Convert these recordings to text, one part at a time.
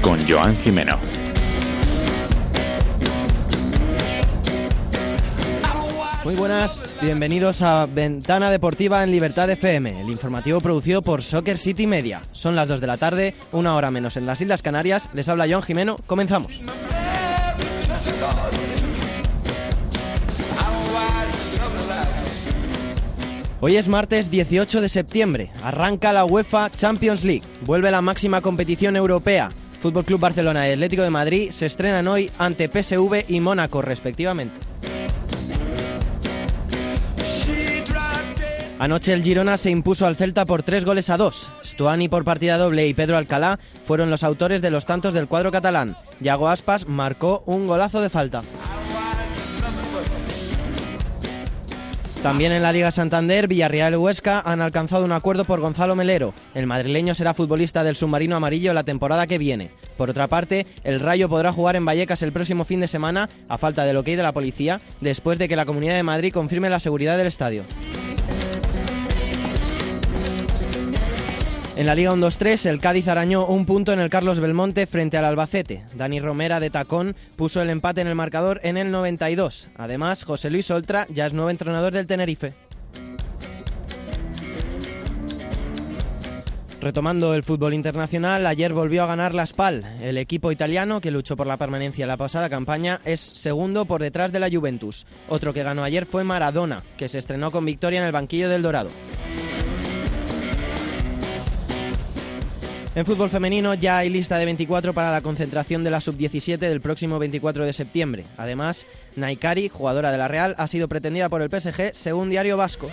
Con Joan Jimeno. Muy buenas, bienvenidos a Ventana Deportiva en Libertad FM, el informativo producido por Soccer City Media. Son las 2 de la tarde, una hora menos en las Islas Canarias. Les habla Joan Jimeno, comenzamos. Hoy es martes 18 de septiembre, arranca la UEFA Champions League, vuelve la máxima competición europea. Fútbol Club Barcelona y Atlético de Madrid se estrenan hoy ante PSV y Mónaco respectivamente. Anoche el Girona se impuso al Celta por tres goles a dos. Stuani por partida doble y Pedro Alcalá fueron los autores de los tantos del cuadro catalán. Yago Aspas marcó un golazo de falta. También en la Liga Santander, Villarreal y Huesca han alcanzado un acuerdo por Gonzalo Melero. El madrileño será futbolista del submarino amarillo la temporada que viene. Por otra parte, el Rayo podrá jugar en Vallecas el próximo fin de semana, a falta del ok de la policía, después de que la Comunidad de Madrid confirme la seguridad del estadio. En la Liga 1-2-3, el Cádiz arañó un punto en el Carlos Belmonte frente al Albacete. Dani Romera de Tacón puso el empate en el marcador en el 92. Además, José Luis Oltra ya es nuevo entrenador del Tenerife. Retomando el fútbol internacional, ayer volvió a ganar la SPAL. El equipo italiano, que luchó por la permanencia en la pasada campaña, es segundo por detrás de la Juventus. Otro que ganó ayer fue Maradona, que se estrenó con victoria en el banquillo del Dorado. En fútbol femenino ya hay lista de 24 para la concentración de la sub-17 del próximo 24 de septiembre. Además, Naikari, jugadora de la Real, ha sido pretendida por el PSG según Diario Vasco.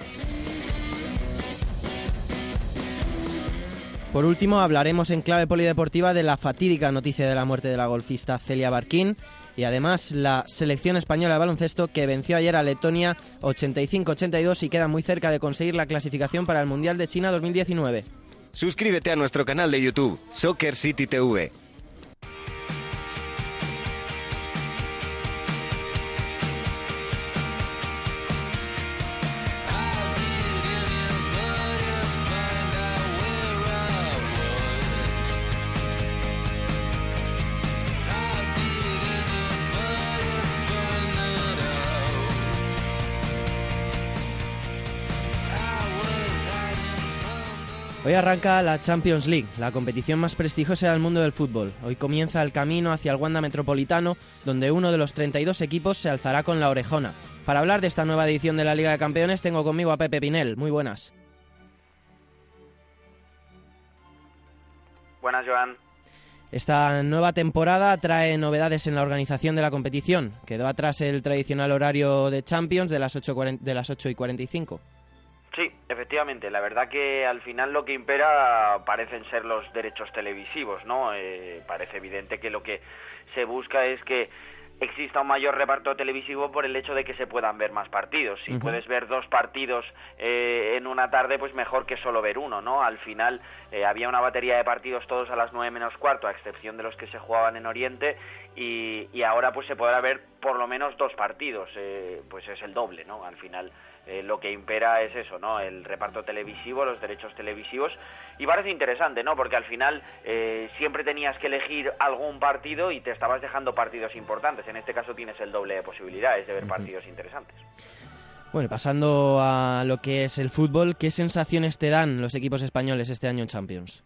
Por último, hablaremos en clave polideportiva de la fatídica noticia de la muerte de la golfista Celia Barquín y además la selección española de baloncesto que venció ayer a Letonia 85-82 y queda muy cerca de conseguir la clasificación para el Mundial de China 2019. Suscríbete a nuestro canal de YouTube, Soccer City TV. Arranca la Champions League, la competición más prestigiosa del mundo del fútbol. Hoy comienza el camino hacia el Wanda Metropolitano, donde uno de los 32 equipos se alzará con la orejona. Para hablar de esta nueva edición de la Liga de Campeones tengo conmigo a Pepe Pinel. Muy buenas. Buenas, Joan. Esta nueva temporada trae novedades en la organización de la competición. Quedó atrás el tradicional horario de Champions de las 8, de las 8 y 45. Efectivamente. La verdad que al final lo que impera parecen ser los derechos televisivos, ¿no? Eh, parece evidente que lo que se busca es que exista un mayor reparto televisivo por el hecho de que se puedan ver más partidos. Si puedes ver dos partidos eh, en una tarde, pues mejor que solo ver uno, ¿no? Al final eh, había una batería de partidos todos a las nueve menos cuarto, a excepción de los que se jugaban en Oriente, y, y ahora pues se podrá ver por lo menos dos partidos, pues es el doble, ¿no? Al final eh, lo que impera es eso, ¿no? El reparto televisivo, los derechos televisivos. Y parece interesante, ¿no? Porque al final eh, siempre tenías que elegir algún partido y te estabas dejando partidos importantes. En este caso tienes el doble de posibilidades de ver partidos interesantes. Bueno, pasando a lo que es el fútbol, ¿qué sensaciones te dan los equipos españoles este año en Champions?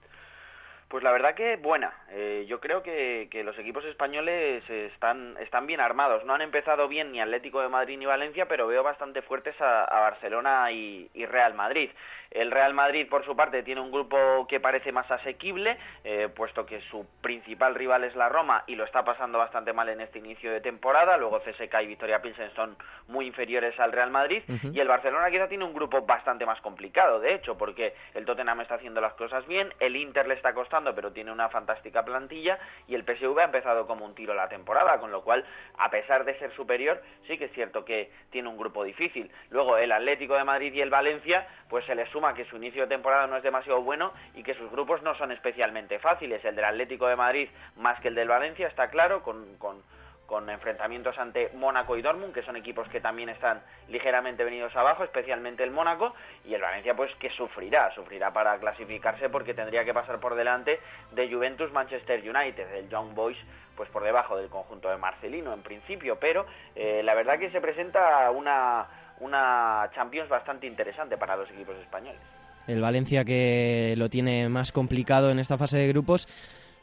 Pues la verdad que buena. Eh, yo creo que, que, los equipos españoles están, están bien armados. No han empezado bien ni Atlético de Madrid ni Valencia, pero veo bastante fuertes a, a Barcelona y, y, Real Madrid. El Real Madrid, por su parte, tiene un grupo que parece más asequible, eh, puesto que su principal rival es la Roma y lo está pasando bastante mal en este inicio de temporada. Luego CSK y Victoria Pilsen son muy inferiores al Real Madrid. Uh -huh. Y el Barcelona quizá tiene un grupo bastante más complicado, de hecho, porque el Tottenham está haciendo las cosas bien, el Inter le está costando, pero tiene una fantástica plantilla, y el PSV ha empezado como un tiro la temporada, con lo cual, a pesar de ser superior, sí que es cierto que tiene un grupo difícil. Luego el Atlético de Madrid y el Valencia, pues se les suma que su inicio de temporada no es demasiado bueno y que sus grupos no son especialmente fáciles. El del Atlético de Madrid más que el del Valencia, está claro, con, con, con enfrentamientos ante Mónaco y Dortmund, que son equipos que también están ligeramente venidos abajo, especialmente el Mónaco, y el Valencia pues que sufrirá, sufrirá para clasificarse porque tendría que pasar por delante de Juventus Manchester United, el Young Boys pues por debajo del conjunto de Marcelino en principio, pero eh, la verdad que se presenta una, una Champions bastante interesante para los equipos españoles. El Valencia que lo tiene más complicado en esta fase de grupos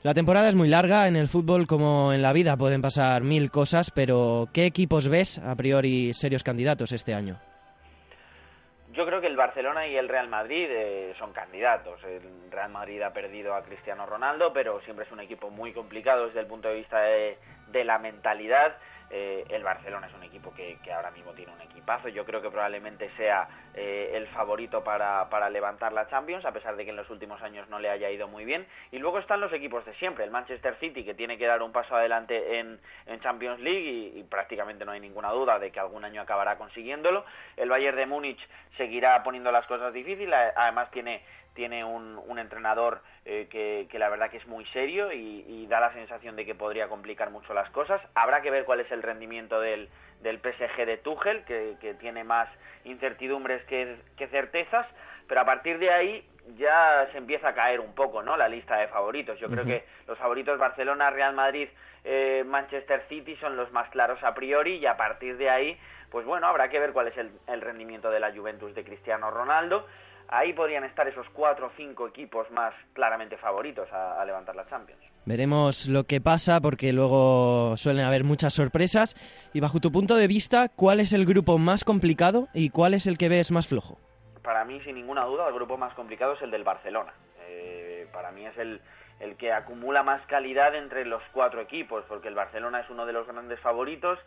la temporada es muy larga, en el fútbol como en la vida pueden pasar mil cosas, pero ¿qué equipos ves a priori serios candidatos este año? Yo creo que el Barcelona y el Real Madrid eh, son candidatos. El Real Madrid ha perdido a Cristiano Ronaldo, pero siempre es un equipo muy complicado desde el punto de vista de, la mentalidad eh, el Barcelona es un equipo que, ahora mismo tiene un equipazo. Yo creo que probablemente sea eh, el favorito para, para, levantar la Champions, a pesar de que en los últimos años no le haya ido muy bien. Y luego están los equipos de siempre. El Manchester City, que tiene que dar un paso adelante en, Champions League y, prácticamente no hay ninguna duda de que algún año acabará consiguiéndolo. El Bayern de Múnich seguirá poniendo las cosas difíciles. Además tiene tiene un, un entrenador eh, que, que, la verdad que es muy serio y, da la sensación de que podría complicar mucho las cosas. Habrá que ver cuál es el rendimiento del, del PSG de Tuchel, que, que tiene más incertidumbres que, que, certezas, pero a partir de ahí ya se empieza a caer un poco ¿no? la lista de favoritos. Yo creo que los favoritos Barcelona, Real Madrid, eh, Manchester City son los más claros a priori y a partir de ahí, pues bueno, habrá que ver cuál es el, el rendimiento de la Juventus de Cristiano Ronaldo ahí podrían estar esos cuatro o cinco equipos más claramente favoritos a, levantar la Champions. Veremos lo que pasa porque luego suelen haber muchas sorpresas. Y bajo tu punto de vista, ¿cuál es el grupo más complicado y cuál es el que ves más flojo? Para mí, sin ninguna duda, el grupo más complicado es el del Barcelona. Eh, para mí es el, el que acumula más calidad entre los cuatro equipos, porque el Barcelona es uno de los grandes favoritos,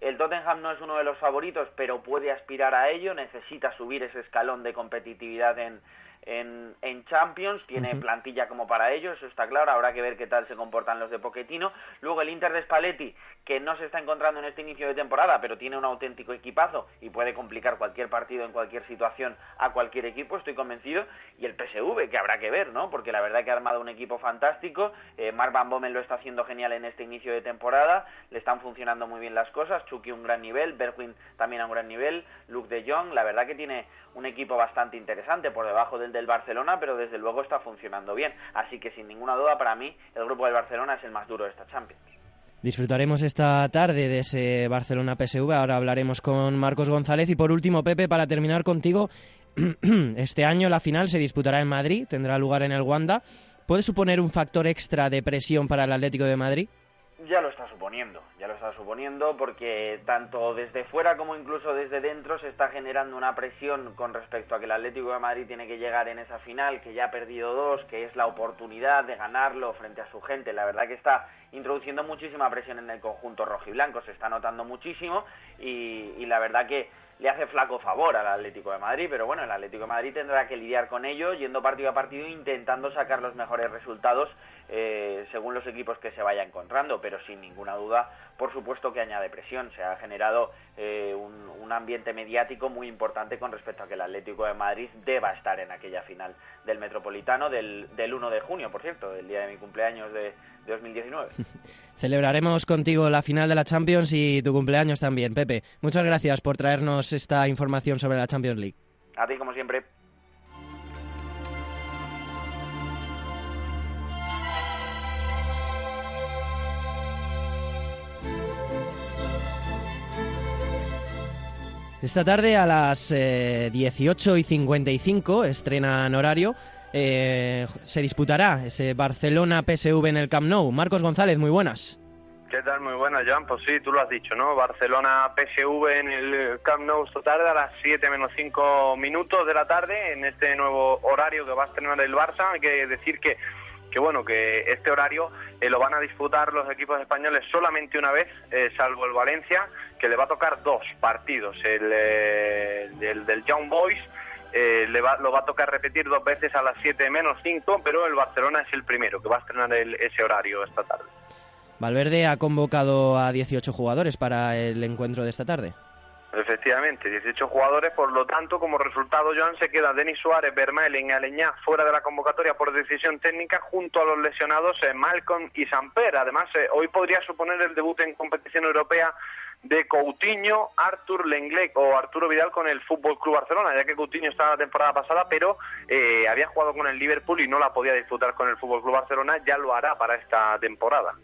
el Tottenham no es uno de los favoritos, pero puede aspirar a ello, necesita subir ese escalón de competitividad en, en, en Champions, tiene plantilla como para ello, eso está claro, habrá que ver qué tal se comportan los de Pochettino. Luego el Inter de Spalletti, que no se está encontrando en este inicio de temporada, pero tiene un auténtico equipazo y puede complicar cualquier partido en cualquier situación a cualquier equipo, estoy convencido. Y el PSV, que habrá que ver, ¿no? Porque la verdad que ha armado un equipo fantástico, eh, Mark Van Bommel lo está haciendo genial en este inicio de temporada, le están funcionando muy bien las cosas, Chucky un gran nivel, Berwin también a un gran nivel, Luke de Jong, la verdad que tiene un equipo bastante interesante por debajo del del Barcelona, pero desde luego está funcionando bien. Así que sin ninguna duda para mí el grupo del Barcelona es el más duro de esta Champions. Disfrutaremos esta tarde de ese Barcelona PSV. Ahora hablaremos con Marcos González y por último Pepe para terminar contigo. Este año la final se disputará en Madrid, tendrá lugar en el Wanda. ¿Puede suponer un factor extra de presión para el Atlético de Madrid? Ya lo está suponiendo, ya lo está suponiendo porque tanto desde fuera como incluso desde dentro se está generando una presión con respecto a que el Atlético de Madrid tiene que llegar en esa final, que ya ha perdido dos, que es la oportunidad de ganarlo frente a su gente. La verdad que está introduciendo muchísima presión en el conjunto rojiblanco, se está notando muchísimo y, y la verdad que le hace flaco favor al Atlético de Madrid, pero bueno, el Atlético de Madrid tendrá que lidiar con ello, yendo partido a partido, intentando sacar los mejores resultados eh, según los equipos que se vaya encontrando, pero sin ninguna duda, por supuesto que añade presión. Se ha generado eh, un, ambiente mediático muy importante con respecto a que el Atlético de Madrid deba estar en aquella final del Metropolitano del, del 1 de junio, por cierto, el día de mi cumpleaños de, de 2019. Celebraremos contigo la final de la Champions y tu cumpleaños también, Pepe. Muchas gracias por traernos esta información sobre la Champions League. A ti, como siempre. Esta tarde a las 18 eh, y 55 estrena en horario eh, se disputará ese Barcelona-PSV en el Camp Nou. Marcos González, muy buenas. ¿Qué tal? Muy buenas, Joan. Pues sí, tú lo has dicho, ¿no? Barcelona-PSV en el Camp Nou esta tarde a las 7 menos 5 minutos de la tarde en este nuevo horario que va a estrenar el Barça. Hay que decir que que bueno, que este horario eh, lo van a disputar los equipos españoles solamente una vez, eh, salvo el Valencia, que le va a tocar dos partidos, el, el del Young Boys eh, le va, lo va a tocar repetir dos veces a las 7 menos 5, pero el Barcelona es el primero que va a estrenar ese horario esta tarde. Valverde ha convocado a 18 jugadores para el encuentro de esta tarde. Efectivamente, 18 jugadores, por lo tanto, como resultado, Joan, se queda Denis Suárez, Vermaelen y Aleñá fuera de la convocatoria por decisión técnica junto a los lesionados eh, Malcolm y Samper. Además, eh, hoy podría suponer el debut en competición europea de Coutinho, Artur Lenglet o Arturo Vidal con el Fútbol Club Barcelona, ya que Coutinho estaba la temporada pasada, pero eh, había jugado con el Liverpool y no la podía disfrutar con el Fútbol Club Barcelona, ya lo hará para esta temporada.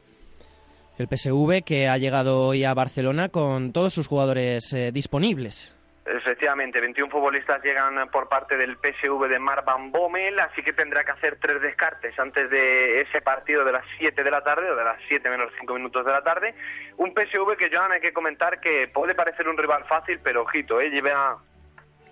El PSV que ha llegado hoy a Barcelona con todos sus jugadores eh, disponibles. Efectivamente, 21 futbolistas llegan por parte del PSV de Mar Van Bommel, así que tendrá que hacer tres descartes antes de ese partido de las 7 de la tarde o de las 7 menos 5 minutos de la tarde. Un PSV que, Joan, hay que comentar que puede parecer un rival fácil, pero ojito, ¿eh? lleva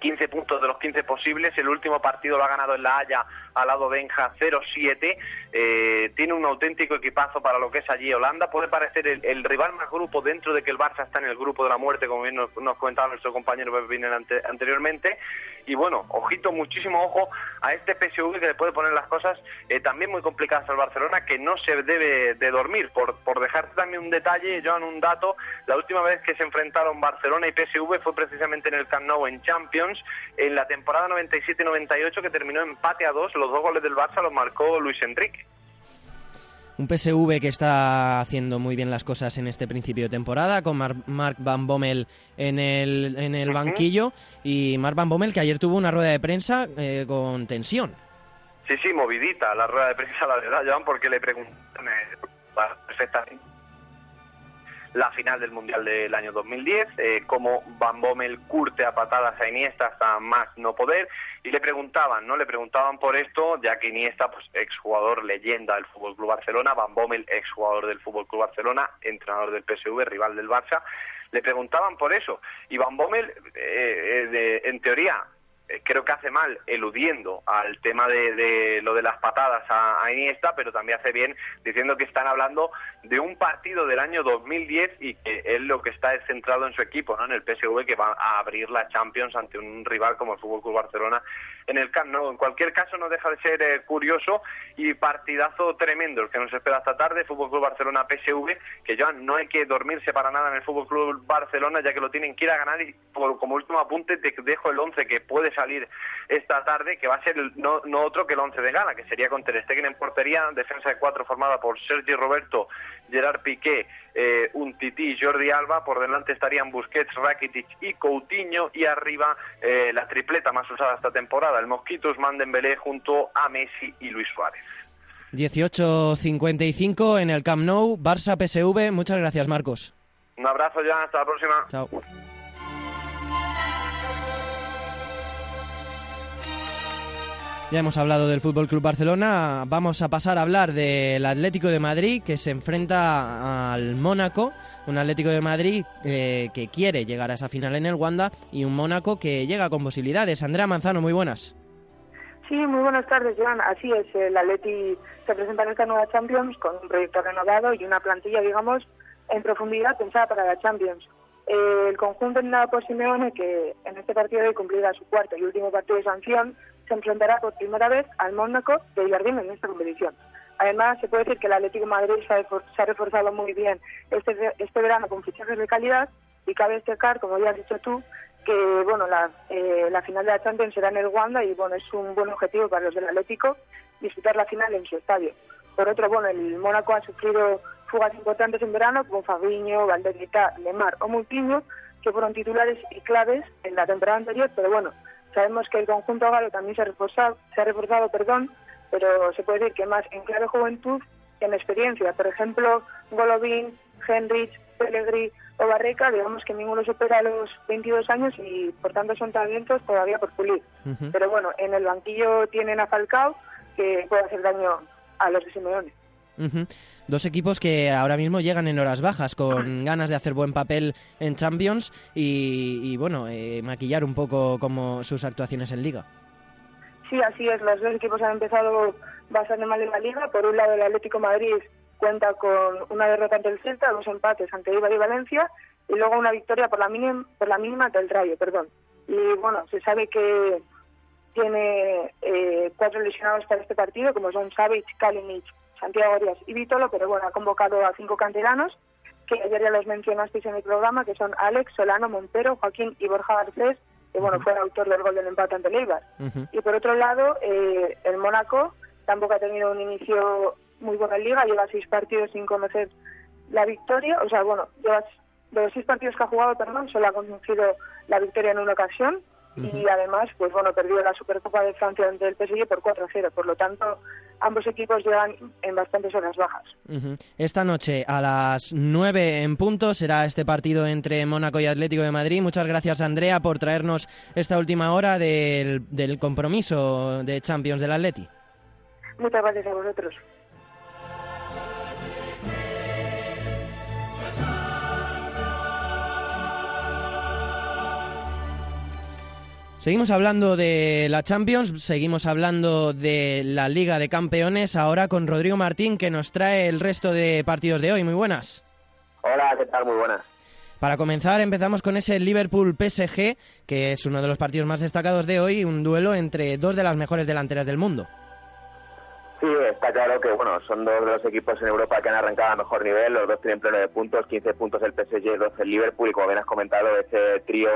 15 puntos de los 15 posibles. El último partido lo ha ganado en La Haya al lado de Enja 0-7. Eh, tiene un auténtico equipazo para lo que es allí Holanda. Puede parecer el, rival más grupo dentro de que el Barça está en el grupo de la muerte, como bien nos, comentaba nuestro compañero Pepín anteriormente. Y bueno, ojito, muchísimo ojo a este PSV que le puede poner las cosas eh, también muy complicadas al Barcelona, que no se debe de dormir. Por, por dejarte también un detalle, Joan, un dato, la última vez que se enfrentaron Barcelona y PSV fue precisamente en el Camp Nou en Champions, en la temporada 97-98 que terminó empate a dos. Los dos goles del Barça los marcó Luis Enrique. Un PSV que está haciendo muy bien las cosas en este principio de temporada, con Mark Van Bommel en el, en el banquillo y Mark Van Bommel que ayer tuvo una rueda de prensa eh, con tensión. Sí, sí, movidita la rueda de prensa, la verdad, Joan, porque le preguntan perfectamente la final del Mundial del año 2010, eh, cómo Van Bommel curte a patadas a Iniesta hasta más no poder, y le preguntaban, ¿no? Le preguntaban por esto, ya que Iniesta, pues exjugador leyenda del Fútbol Club Barcelona, Van Bommel, exjugador del Fútbol Club Barcelona, entrenador del PSV, rival del Barça, le preguntaban por eso. Y Van Bommel, eh, eh, en teoría, eh, creo que hace mal eludiendo al tema de, lo de las patadas a, Iniesta, pero también hace bien diciendo que están hablando de un partido del año 2010 y que él lo que está es centrado en su equipo, ¿no? en el PSV, que va a abrir la Champions ante un rival como el Fútbol Club Barcelona en el Camp Nou. En cualquier caso, no deja de ser eh, curioso y partidazo tremendo el que nos espera esta tarde, Fútbol Club Barcelona PSV, que ya no hay que dormirse para nada en el Fútbol Club Barcelona, ya que lo tienen que ir a ganar y por, como último apunte te dejo el 11 que puede salir esta tarde, que va a ser no, otro que el 11 de gana, que sería con Ter Stegen en portería, defensa de cuatro formada por Sergi Roberto, Gerard Piqué, eh, un Tití Jordi Alba, por delante estarían Busquets, Rakitic y Coutinho, y arriba eh, la tripleta más usada esta temporada, el Mosquitos Dembélé junto a Messi y Luis Suárez. 18.55 en el Camp Nou, Barça PSV. Muchas gracias, Marcos. Un abrazo ya, hasta la próxima. Chao. Ya hemos hablado del Fútbol Club Barcelona, vamos a pasar a hablar del Atlético de Madrid que se enfrenta al Mónaco, un Atlético de Madrid eh, que quiere llegar a esa final en el Wanda y un Mónaco que llega con posibilidades. Andrea Manzano, muy buenas. Sí, muy buenas tardes, Joan. Así es, el Atleti se presenta en esta nueva Champions con un proyecto renovado y una plantilla, digamos, en profundidad pensada para la Champions. el conjunto entrenado por Simeone, que en este partido cumplirá su cuarto y último partido de sanción, se enfrentará por primera vez al Mónaco de Jardín en esta competición. Además, se puede decir que el Atlético Madrid se ha, reforzado muy bien este, este verano con fichajes de calidad y cabe destacar, como ya has dicho tú, que bueno la, eh, la final de la Champions será en el Wanda y bueno es un buen objetivo para los del Atlético disputar la final en su estadio. Por otro, bueno, el Mónaco ha sufrido fugas importantes en verano como Fabiño, Valderita, Lemar o Moutinho, que fueron titulares y claves en la temporada anterior, pero bueno, Sabemos que el conjunto galo también se ha reforzado, se ha reforzado perdón, pero se puede decir que más en clave juventud que en experiencia. Por ejemplo, Golovin, Henrich, Pellegrini o Barreca, digamos que ninguno supera los 22 años y por tanto son talentos todavía por pulir. Pero bueno, en el banquillo tienen a Falcao que puede hacer daño a los de Simeone. Dos equipos que ahora mismo llegan en horas bajas, con ganas de hacer buen papel en Champions y, bueno, eh, maquillar un poco como sus actuaciones en Liga. Sí, así es. Los dos equipos han empezado bastante mal en la Liga. Por un lado, el Atlético Madrid cuenta con una derrota ante el Celta, dos empates ante Ibar y Valencia y luego una victoria por la mínima, por la mínima del Rayo, perdón. Y bueno, se sabe que tiene eh, cuatro lesionados para este partido, como son Savic, Kalinic, Santiago Arias y Vítolo, pero bueno, ha convocado a cinco canteranos que ayer ya los mencionasteis en el programa, que son Alex, Solano, Montero, Joaquín y Borja Garcés, que bueno, fue el autor del gol del empate ante el Y por otro lado, eh, el Mónaco tampoco ha tenido un inicio muy bueno en Liga, lleva seis partidos sin conocer la victoria, o sea, bueno, lleva, de los seis partidos que ha jugado, perdón, solo ha conseguido la victoria en una ocasión, y además, pues bueno, perdió la Supercopa de Francia ante el PSG por 4-0. Por lo tanto, ambos equipos llevan en bastantes horas bajas. Esta noche a las 9 en punto será este partido entre Mónaco y Atlético de Madrid. Muchas gracias, Andrea, por traernos esta última hora del, del compromiso de Champions del Atleti. Muchas gracias a vosotros. Seguimos hablando de la Champions, seguimos hablando de la Liga de Campeones, ahora con Rodrigo Martín que nos trae el resto de partidos de hoy. Muy buenas. Hola, ¿qué tal? Muy buenas. Para comenzar, empezamos con ese Liverpool-PSG, que es uno de los partidos más destacados de hoy, un duelo entre dos de las mejores delanteras del mundo. Sí, está claro que bueno, son dos de los equipos en Europa que han arrancado a mejor nivel, los dos tienen pleno de puntos, 15 puntos el PSG, 12 el Liverpool y como bien has comentado, ese trío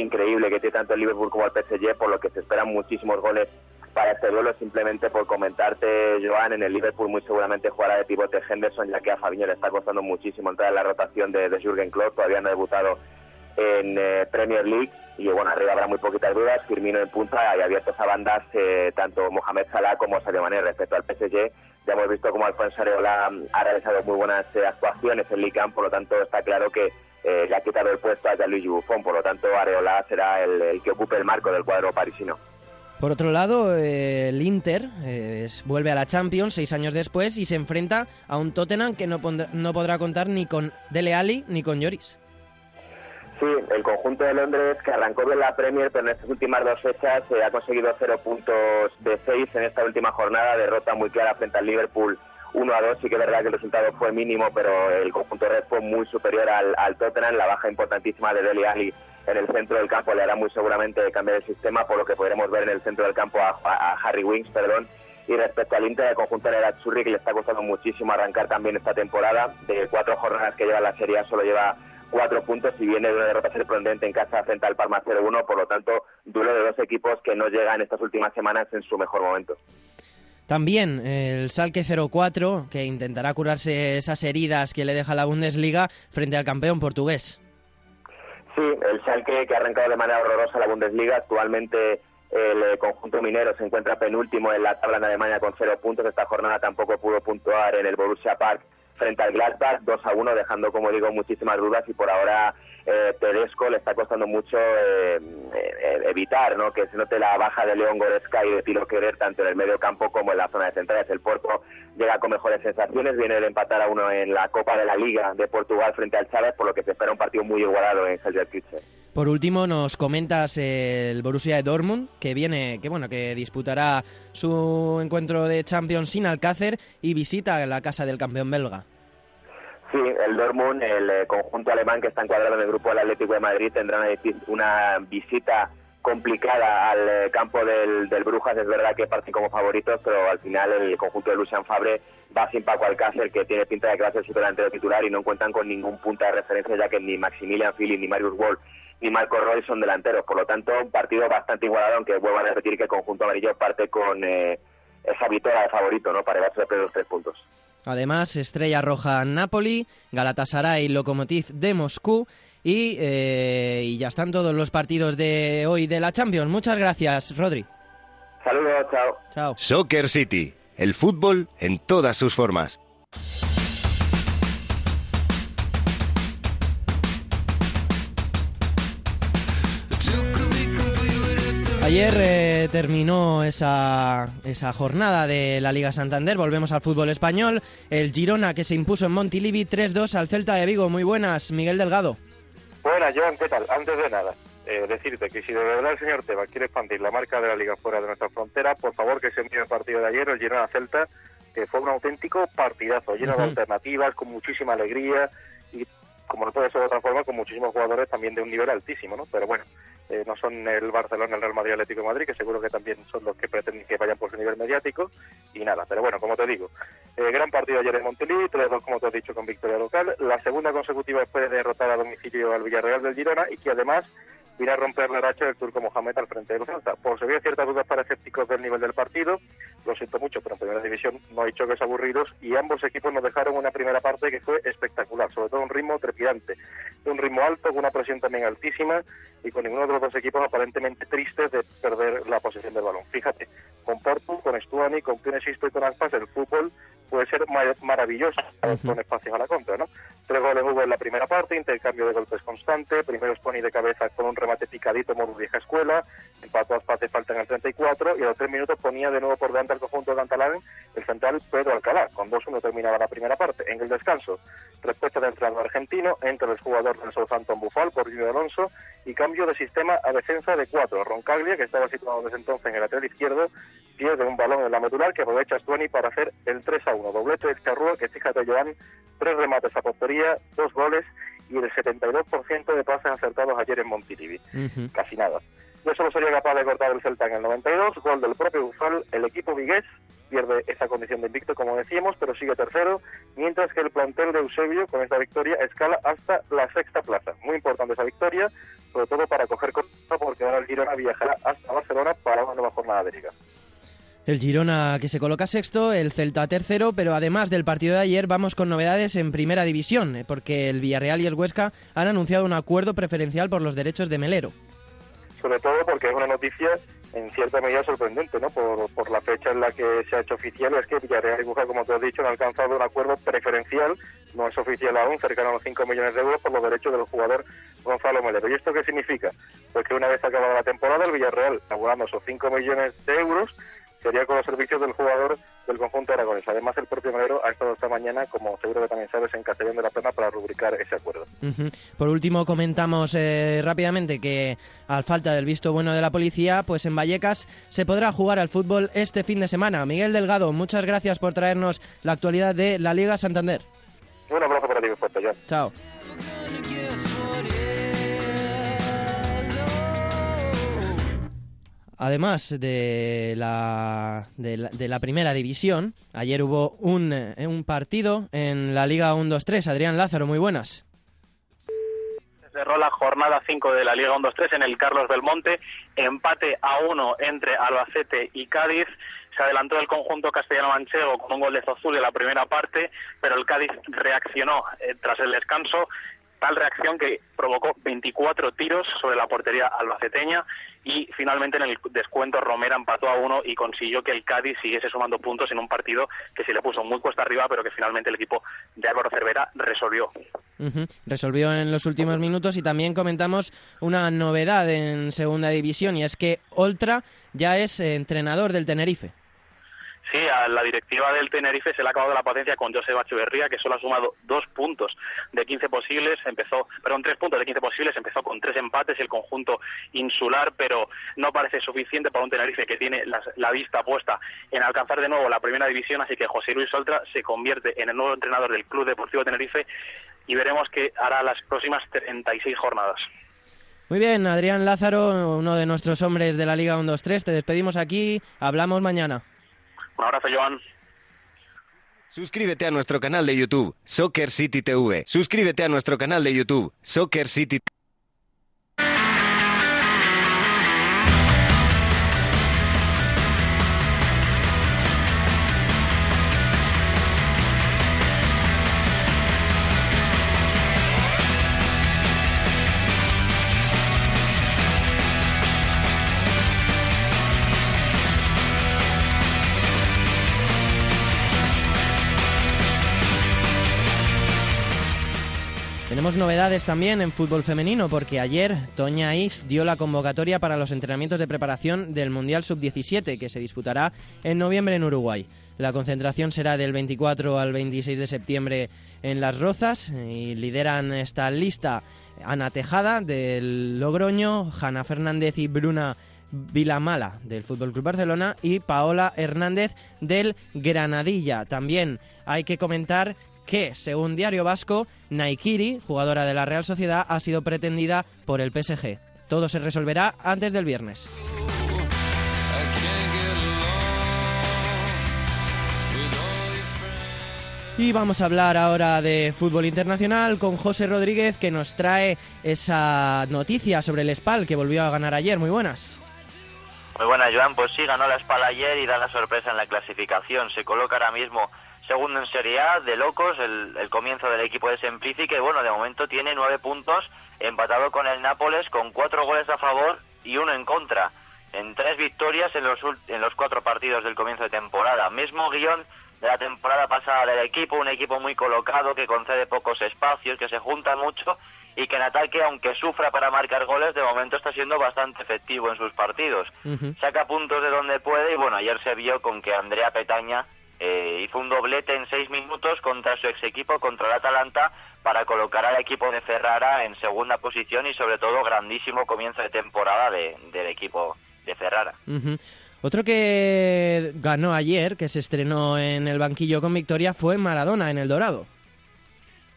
increíble que tiene tanto el Liverpool como el PSG, por lo que se esperan muchísimos goles para este duelo. Simplemente por comentarte, Joan, en el Liverpool muy seguramente jugará de pivote Henderson, ya que a Fabinho le está costando muchísimo entrar en la rotación de, de Jürgen Klopp, todavía no ha debutado en eh, Premier League y bueno, arriba habrá muy poquitas dudas, Firmino en punta y abiertos a bandas eh, tanto Mohamed Salah como Sadio Mané respecto al PSG. Ya hemos visto como Alfonso Areola ha realizado muy buenas eh, actuaciones en Ligue por lo tanto está claro que eh, le ha quitado el puesto a Gianluigi Buffon, por lo tanto Areola será el, que ocupe el marco del cuadro parisino. Por otro lado, eh, el Inter eh, vuelve a la Champions seis años después y se enfrenta a un Tottenham que no, no podrá contar ni con Dele Alli ni con Lloris. Sí, el conjunto de Londres que arrancó bien la Premier, pero en estas últimas dos fechas ha conseguido cero puntos de seis en esta última jornada, derrota muy clara frente al Liverpool 1 a 2. Sí que es verdad que el resultado fue mínimo, pero el conjunto red fue muy superior al, al Tottenham. La baja importantísima de Deli Ali en el centro del campo le hará muy seguramente cambiar el sistema, por lo que podremos ver en el centro del campo a, Harry Wings, perdón. Y respecto al Inter, el conjunto de Churri, que le está costando muchísimo arrancar también esta temporada. De cuatro jornadas que lleva la Serie solo lleva cuatro puntos y viene de una derrota sorprendente en casa frente al Parma 0-1. Por lo tanto, duelo de dos equipos que no llegan estas últimas semanas en su mejor momento. También el Salque 04, que intentará curarse esas heridas que le deja la Bundesliga frente al campeón portugués. Sí, el Salque que ha arrancado de manera horrorosa la Bundesliga. Actualmente el eh, conjunto minero se encuentra penúltimo en la tabla en Alemania con cero puntos. Esta jornada tampoco pudo puntuar en el Borussia Park frente al Gladbach, 2 a 1, dejando, como digo, muchísimas dudas y por ahora eh, Tedesco le está costando mucho eh, eh, evitar ¿no? que se note la baja de León Goretzka y de Tilo Querer tanto en el medio campo como en la zona de centrales. El Porto llega con mejores sensaciones, viene de empatar a uno en la Copa de la Liga de Portugal frente al Chávez, por lo que se espera un partido muy igualado en Helsinki. Por último, nos comentas el Borussia de Dortmund, que viene, que bueno, que disputará su encuentro de Champions sin Alcácer y visita la casa del campeón belga. Sí, el Dortmund, el eh, conjunto alemán que está encuadrado en el grupo del Atlético de Madrid, tendrá una, visita complicada al eh, campo del, Brujas. Es verdad que parten como favoritos, pero al final el conjunto de Lucian Fabre va sin Paco Alcácer, que tiene pinta de que va a su delantero titular y no cuentan con ningún punto de referencia, ya que ni Maximilian Philly, ni Marius Wolf, ni Marco Roy son delanteros. Por lo tanto, un partido bastante igualado, aunque vuelvo a repetir que el conjunto amarillo parte con eh, esa victoria de favorito, ¿no? Para llevarse los tres puntos. Además, Estrella Roja Napoli, Galatasaray Lokomotiv de Moscú y, eh, y, ya están todos los partidos de hoy de la Champions. Muchas gracias, Rodri. Saludos, chao. Chao. Soccer City, el fútbol en todas sus formas. Ayer eh, terminó esa, esa jornada de la Liga Santander. Volvemos al fútbol español. El Girona que se impuso en Montilivi 3-2 al Celta de Vigo. Muy buenas, Miguel Delgado. Buenas, Joan, ¿qué tal? Antes de nada, eh, decirte que si de verdad el señor Teba quiere expandir la marca de la Liga fuera de nuestra frontera, por favor que se envíe el partido de ayer, el Girona-Celta, que fue un auténtico partidazo, lleno de alternativas, con muchísima alegría y como no puede ser de otra forma, con muchísimos jugadores también de un nivel altísimo, ¿no? Pero bueno, eh, no son el Barcelona, el Real Madrid, Atlético de Madrid, que seguro que también son los que pretenden que vayan por su nivel mediático, y nada, pero bueno, como te digo, eh, gran partido ayer en Montilivi, 3-2, como te he dicho, con victoria local, la segunda consecutiva después de derrotar a domicilio al Villarreal del Girona, y que además viene a romper la racha del turco Mohamed al frente del Celta. Por si había ciertas dudas para escépticos del nivel del partido, lo siento mucho, pero en primera división no hay choques aburridos y ambos equipos nos dejaron una primera parte que fue espectacular, sobre todo un ritmo trepidante, un ritmo alto, con una presión también altísima y con ninguno de los dos equipos aparentemente tristes de perder la posición del balón. Fíjate, con Porto, con Stuani, con Pionesisto y con Aspas, el fútbol puede ser maravilloso con espacios a la contra, ¿no? Tres goles hubo en la primera parte, intercambio de golpes constante, primero Stuani de cabeza con un remate picadito por vieja escuela, empató a de falta en el 34 y a los tres minutos ponía de nuevo por delante al conjunto de Antalán el central Pedro Alcalá, con 2-1 terminaba la primera parte. En el descanso, respuesta del entrenador argentino, entre el jugador del Southampton Bufal por Junior Alonso y cambio de sistema a defensa de cuatro. Roncaglia, que estaba situado desde entonces en el lateral izquierdo, pierde un balón en la medular que aprovecha Stuani para hacer el 3 a 1. Doblete de Charrúa, que fíjate, Joan, tres remates a portería, dos goles y el 72% de pases acertados ayer en Montilivi. Casi nada. Yo solo sería capaz de cortar el Celta en el 92, gol del propio Bufal, el equipo vigués pierde esa condición de invicto, como decíamos, pero sigue tercero, mientras que el plantel de Eusebio, con esta victoria, escala hasta la sexta plaza. Muy importante esa victoria, sobre todo para coger costa, porque ahora el Girona viajará hasta Barcelona para una nueva jornada de liga. El Girona que se coloca sexto, el Celta tercero, pero además del partido de ayer vamos con novedades en primera división, eh, porque el Villarreal y el Huesca han anunciado un acuerdo preferencial por los derechos de Melero. Sobre todo porque es una noticia en cierta medida sorprendente, ¿no? Por, la fecha en la que se ha hecho oficial, es que Villarreal y Huesca, como te has dicho, han alcanzado un acuerdo preferencial, no es oficial aún, cercano a los 5 millones de euros por los derechos del jugador Gonzalo Melero. ¿Y esto qué significa? Pues que una vez acabada la temporada, el Villarreal, abonando esos 5 millones de euros, sería con los servicios del jugador del conjunto aragonés. Además, el propio Melero ha estado esta mañana, como seguro que también sabes, en Castellón de la Plana para rubricar ese acuerdo. Por último, comentamos eh, rápidamente que, al falta del visto bueno de la policía, pues en Vallecas se podrá jugar al fútbol este fin de semana. Miguel Delgado, muchas gracias por traernos la actualidad de la Liga Santander. Un abrazo para ti, fuerte, John. Chao. Además de la, de la, primera división, ayer hubo un, eh, un partido en la Liga 1-2-3. Adrián Lázaro, muy buenas. Cerró la jornada 5 de la Liga 1-2-3 en el Carlos Belmonte. Empate a uno entre Albacete y Cádiz. Se adelantó el conjunto castellano-manchego con un gol de Zozul en la primera parte, pero el Cádiz reaccionó eh, tras el descanso tal reacción que provocó 24 tiros sobre la portería albaceteña y finalmente en el descuento Romera empató a uno y consiguió que el Cádiz siguiese sumando puntos en un partido que se le puso muy cuesta arriba pero que finalmente el equipo de Álvaro Cervera resolvió. Resolvió en los últimos minutos y también comentamos una novedad en segunda división y es que Oltra ya es entrenador del Tenerife. Sí, a la directiva del Tenerife se le ha acabado la paciencia con José Bachuberría, que solo ha sumado dos puntos de 15 posibles, empezó, perdón, tres puntos de 15 posibles, empezó con tres empates el conjunto insular, pero no parece suficiente para un Tenerife que tiene la, vista puesta en alcanzar de nuevo la primera división, así que José Luis Oltra se convierte en el nuevo entrenador del Club Deportivo Tenerife y veremos qué hará las próximas 36 jornadas. Muy bien, Adrián Lázaro, uno de nuestros hombres de la Liga 1-2-3, te despedimos aquí, hablamos mañana. Un abrazo, Joan. Suscríbete a nuestro canal de YouTube, Soccer City TV. Suscríbete a nuestro canal de YouTube, Soccer City TV. Tenemos novedades también en fútbol femenino porque ayer Toña Is dio la convocatoria para los entrenamientos de preparación del Mundial Sub-17 que se disputará en noviembre en Uruguay. La concentración será del 24 al 26 de septiembre en Las Rozas y lideran esta lista Ana Tejada del Logroño, Jana Fernández y Bruna Vilamala del Fútbol Club Barcelona y Paola Hernández del Granadilla. También hay que comentar que, según Diario Vasco, Naikiri, jugadora de la Real Sociedad, ha sido pretendida por el PSG. Todo se resolverá antes del viernes. Y vamos a hablar ahora de fútbol internacional con José Rodríguez que nos trae esa noticia sobre el Spal que volvió a ganar ayer. Muy buenas. Muy buenas, Joan. Pues sí, ganó la Spal ayer y da la sorpresa en la clasificación. Se coloca ahora mismo segundo en Serie A, de locos, el, comienzo del equipo de Semplici, que bueno, de momento tiene nueve puntos, empatado con el Nápoles, con cuatro goles a favor y uno en contra, en tres victorias en los, en los cuatro partidos del comienzo de temporada. Mismo guion de la temporada pasada del equipo, un equipo muy colocado que concede pocos espacios, que se junta mucho y que en ataque, aunque sufra para marcar goles, de momento está siendo bastante efectivo en sus partidos. Saca puntos de donde puede y bueno, ayer se vio con que Andrea Petaña eh, hizo un doblete en seis minutos contra su ex equipo, contra el Atalanta, para colocar al equipo de Ferrara en segunda posición y sobre todo grandísimo comienzo de temporada del equipo de Ferrara. Otro que ganó ayer, que se estrenó en el banquillo con victoria, fue Maradona en el Dorado.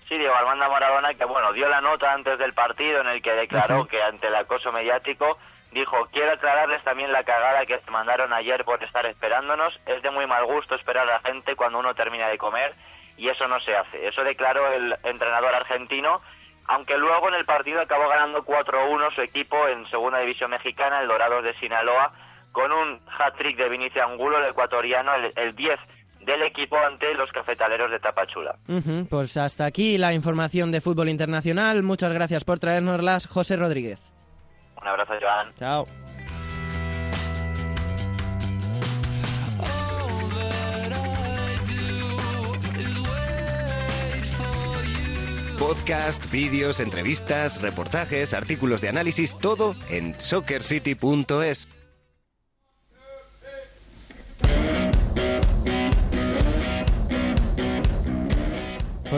Sí, Diego Armando Maradona, que bueno, dio la nota antes del partido en el que declaró que ante el acoso mediático dijo, quiero aclararles también la cagada que te mandaron ayer por estar esperándonos. Es de muy mal gusto esperar a la gente cuando uno termina de comer y eso no se hace. Eso declaró el entrenador argentino, aunque luego en el partido acabó ganando 4-1 su equipo en Segunda División Mexicana, el Dorado de Sinaloa, con un hat-trick de Vinicio Angulo, el ecuatoriano, el, 10 del equipo ante los cafetaleros de Tapachula. pues hasta aquí la información de fútbol internacional. Muchas gracias por traernoslas, José Rodríguez. Un abrazo, Joan. Chao. Podcast, vídeos, entrevistas, reportajes, artículos de análisis, todo en soccercity.es.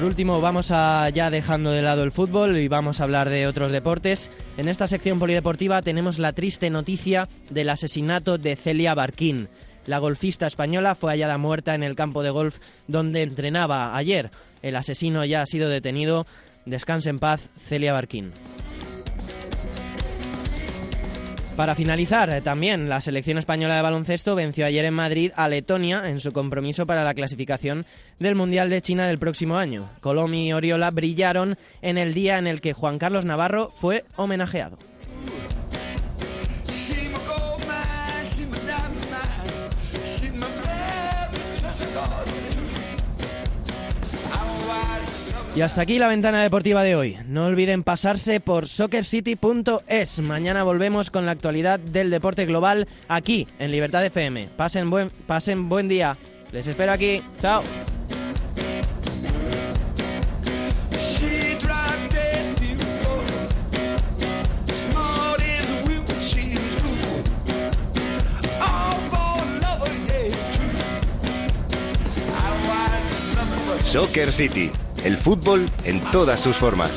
Por último, vamos a ya dejando de lado el fútbol y vamos a hablar de otros deportes. En esta sección polideportiva tenemos la triste noticia del asesinato de Celia Barquín. La golfista española fue hallada muerta en el campo de golf donde entrenaba ayer. El asesino ya ha sido detenido. Descanse en paz, Celia Barquín. Para finalizar, eh, también la selección española de baloncesto venció ayer en Madrid a Letonia en su compromiso para la clasificación del Mundial de China del próximo año. Colomi y Oriola brillaron en el día en el que Juan Carlos Navarro fue homenajeado. Y hasta aquí la ventana deportiva de hoy. No olviden pasarse por soccercity.es. Mañana volvemos con la actualidad del deporte global aquí en Libertad FM. Pasen buen, pasen buen día. Les espero aquí. Chao. Soccer City, el fútbol en todas sus formas.